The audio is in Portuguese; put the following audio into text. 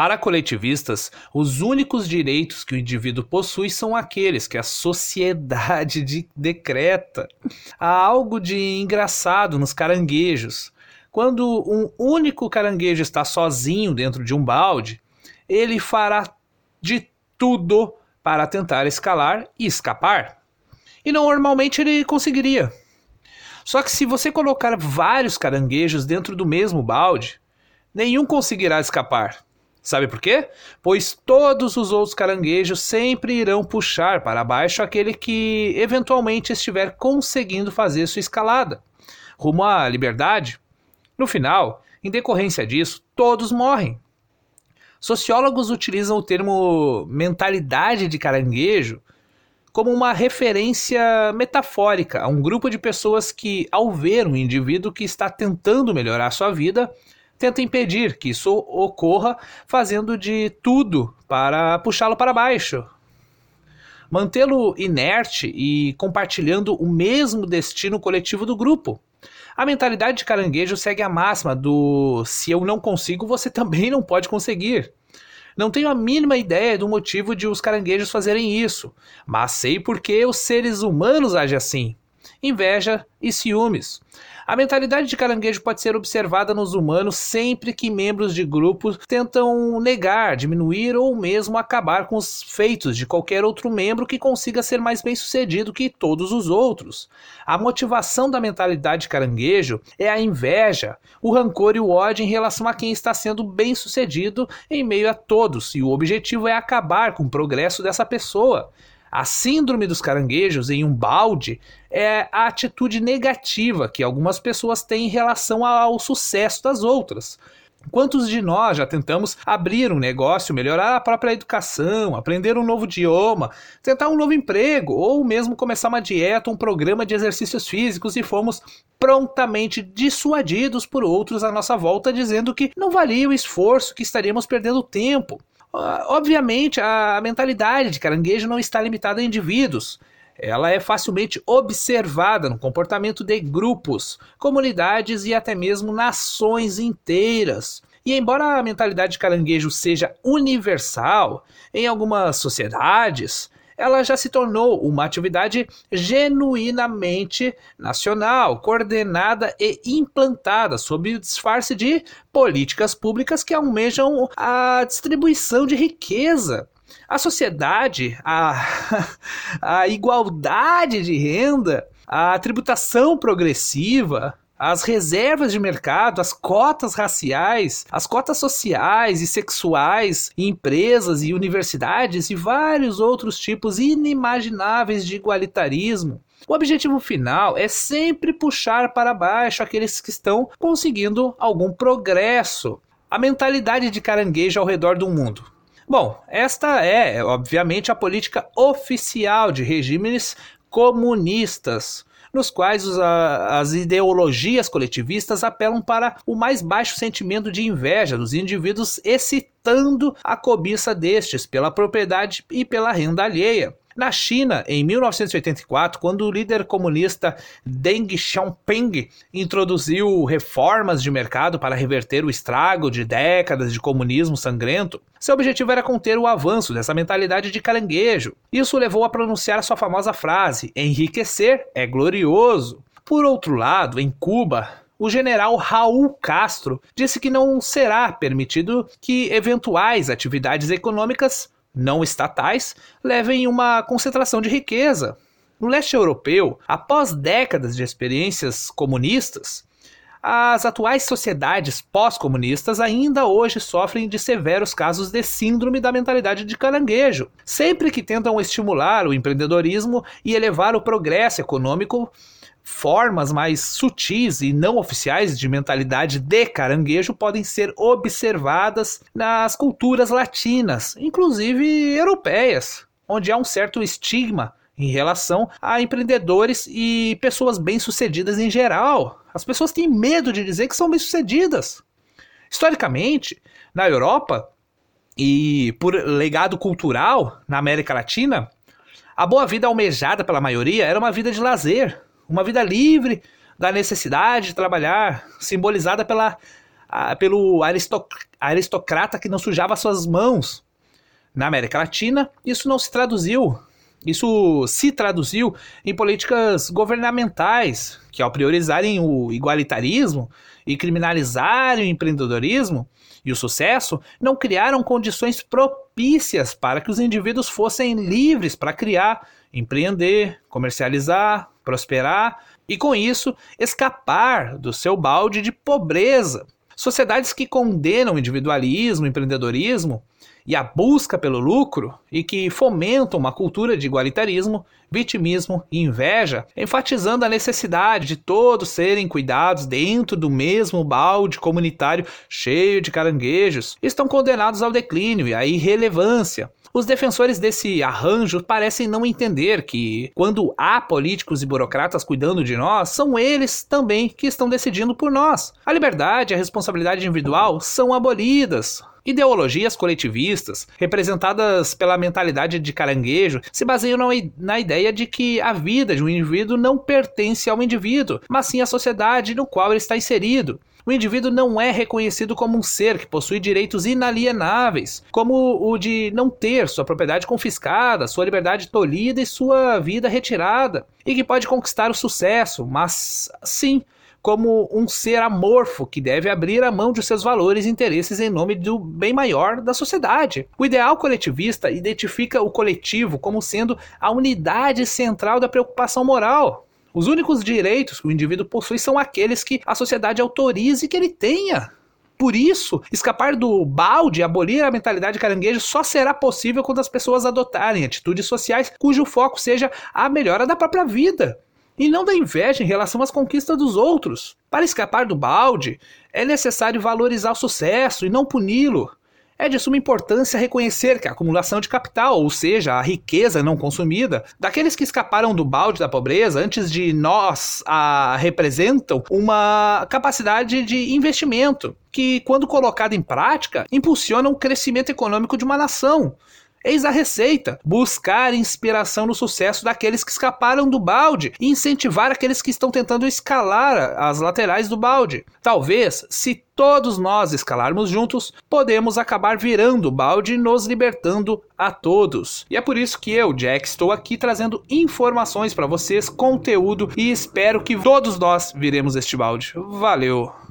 Para coletivistas, os únicos direitos que o indivíduo possui são aqueles que a sociedade de decreta. Há algo de engraçado nos caranguejos. Quando um único caranguejo está sozinho dentro de um balde, ele fará de tudo para tentar escalar e escapar. E normalmente ele conseguiria. Só que se você colocar vários caranguejos dentro do mesmo balde, nenhum conseguirá escapar. Sabe por quê? Pois todos os outros caranguejos sempre irão puxar para baixo aquele que eventualmente estiver conseguindo fazer sua escalada, rumo à liberdade. No final, em decorrência disso, todos morrem. Sociólogos utilizam o termo mentalidade de caranguejo como uma referência metafórica a um grupo de pessoas que, ao ver um indivíduo que está tentando melhorar sua vida, tenta impedir que isso ocorra, fazendo de tudo para puxá-lo para baixo. Mantê-lo inerte e compartilhando o mesmo destino coletivo do grupo. A mentalidade de caranguejo segue a máxima do se eu não consigo, você também não pode conseguir. Não tenho a mínima ideia do motivo de os caranguejos fazerem isso, mas sei por que os seres humanos agem assim. Inveja e ciúmes. A mentalidade de caranguejo pode ser observada nos humanos sempre que membros de grupos tentam negar, diminuir ou mesmo acabar com os feitos de qualquer outro membro que consiga ser mais bem sucedido que todos os outros. A motivação da mentalidade de caranguejo é a inveja, o rancor e o ódio em relação a quem está sendo bem sucedido em meio a todos, e o objetivo é acabar com o progresso dessa pessoa. A síndrome dos caranguejos em um balde é a atitude negativa que algumas pessoas têm em relação ao sucesso das outras. Quantos de nós já tentamos abrir um negócio, melhorar a própria educação, aprender um novo idioma, tentar um novo emprego ou mesmo começar uma dieta, um programa de exercícios físicos e fomos prontamente dissuadidos por outros à nossa volta dizendo que não valia o esforço, que estaríamos perdendo tempo? Obviamente, a mentalidade de caranguejo não está limitada a indivíduos. Ela é facilmente observada no comportamento de grupos, comunidades e até mesmo nações inteiras. E embora a mentalidade de caranguejo seja universal, em algumas sociedades, ela já se tornou uma atividade genuinamente nacional, coordenada e implantada sob o disfarce de políticas públicas que almejam a distribuição de riqueza. A sociedade, a, a igualdade de renda, a tributação progressiva, as reservas de mercado, as cotas raciais, as cotas sociais e sexuais, empresas e universidades e vários outros tipos inimagináveis de igualitarismo. O objetivo final é sempre puxar para baixo aqueles que estão conseguindo algum progresso. A mentalidade de caranguejo ao redor do mundo. Bom, esta é, obviamente, a política oficial de regimes comunistas nos quais os, a, as ideologias coletivistas apelam para o mais baixo sentimento de inveja dos indivíduos, excitando a cobiça destes pela propriedade e pela renda alheia. Na China, em 1984, quando o líder comunista Deng Xiaoping introduziu reformas de mercado para reverter o estrago de décadas de comunismo sangrento, seu objetivo era conter o avanço dessa mentalidade de caranguejo. Isso levou a pronunciar sua famosa frase: enriquecer é glorioso. Por outro lado, em Cuba, o general Raul Castro disse que não será permitido que eventuais atividades econômicas não estatais levem uma concentração de riqueza. No leste europeu, após décadas de experiências comunistas, as atuais sociedades pós-comunistas ainda hoje sofrem de severos casos de síndrome da mentalidade de caranguejo. Sempre que tentam estimular o empreendedorismo e elevar o progresso econômico, formas mais sutis e não oficiais de mentalidade de caranguejo podem ser observadas nas culturas latinas, inclusive europeias, onde há um certo estigma em relação a empreendedores e pessoas bem-sucedidas em geral. As pessoas têm medo de dizer que são bem-sucedidas. Historicamente, na Europa e por legado cultural na América Latina, a boa vida almejada pela maioria era uma vida de lazer, uma vida livre da necessidade de trabalhar, simbolizada pela ah, pelo aristocrata que não sujava suas mãos. Na América Latina, isso não se traduziu. Isso se traduziu em políticas governamentais que, ao priorizarem o igualitarismo e criminalizarem o empreendedorismo e o sucesso, não criaram condições propícias para que os indivíduos fossem livres para criar, empreender, comercializar, prosperar e, com isso, escapar do seu balde de pobreza. Sociedades que condenam individualismo, empreendedorismo e a busca pelo lucro e que fomentam uma cultura de igualitarismo, vitimismo e inveja, enfatizando a necessidade de todos serem cuidados dentro do mesmo balde comunitário cheio de caranguejos, estão condenados ao declínio e à irrelevância. Os defensores desse arranjo parecem não entender que, quando há políticos e burocratas cuidando de nós, são eles também que estão decidindo por nós. A liberdade e a responsabilidade individual são abolidas. Ideologias coletivistas, representadas pela mentalidade de caranguejo, se baseiam na ideia de que a vida de um indivíduo não pertence ao indivíduo, mas sim à sociedade no qual ele está inserido. O indivíduo não é reconhecido como um ser que possui direitos inalienáveis, como o de não ter sua propriedade confiscada, sua liberdade tolhida e sua vida retirada, e que pode conquistar o sucesso, mas sim como um ser amorfo que deve abrir a mão de seus valores e interesses em nome do bem maior da sociedade. O ideal coletivista identifica o coletivo como sendo a unidade central da preocupação moral. Os únicos direitos que o indivíduo possui são aqueles que a sociedade autorize que ele tenha. Por isso, escapar do balde abolir a mentalidade caranguejo só será possível quando as pessoas adotarem atitudes sociais cujo foco seja a melhora da própria vida e não da inveja em relação às conquistas dos outros. Para escapar do balde, é necessário valorizar o sucesso e não puni-lo. É de suma importância reconhecer que a acumulação de capital, ou seja, a riqueza não consumida, daqueles que escaparam do balde da pobreza antes de nós, a representam uma capacidade de investimento que, quando colocada em prática, impulsiona o crescimento econômico de uma nação. Eis a receita: buscar inspiração no sucesso daqueles que escaparam do balde e incentivar aqueles que estão tentando escalar as laterais do balde. Talvez, se todos nós escalarmos juntos, podemos acabar virando o balde e nos libertando a todos. E é por isso que eu, Jack, estou aqui trazendo informações para vocês, conteúdo e espero que todos nós viremos este balde. Valeu!